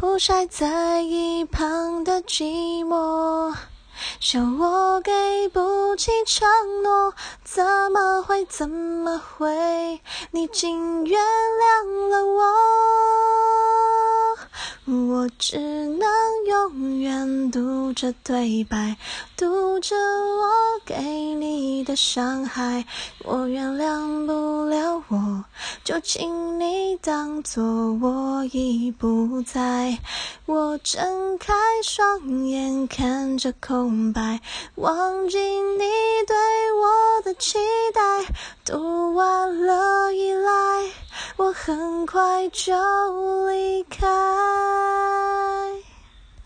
曝晒在一旁的寂寞。笑我给不起承诺，怎么会怎么会，你竟原谅了我？我只能永远读着对白，读着我给你的伤害。我原谅不，就请你当作我已不在。我睁开双眼看着空白，忘记你对我的期待。读完了依赖，我很快就离开。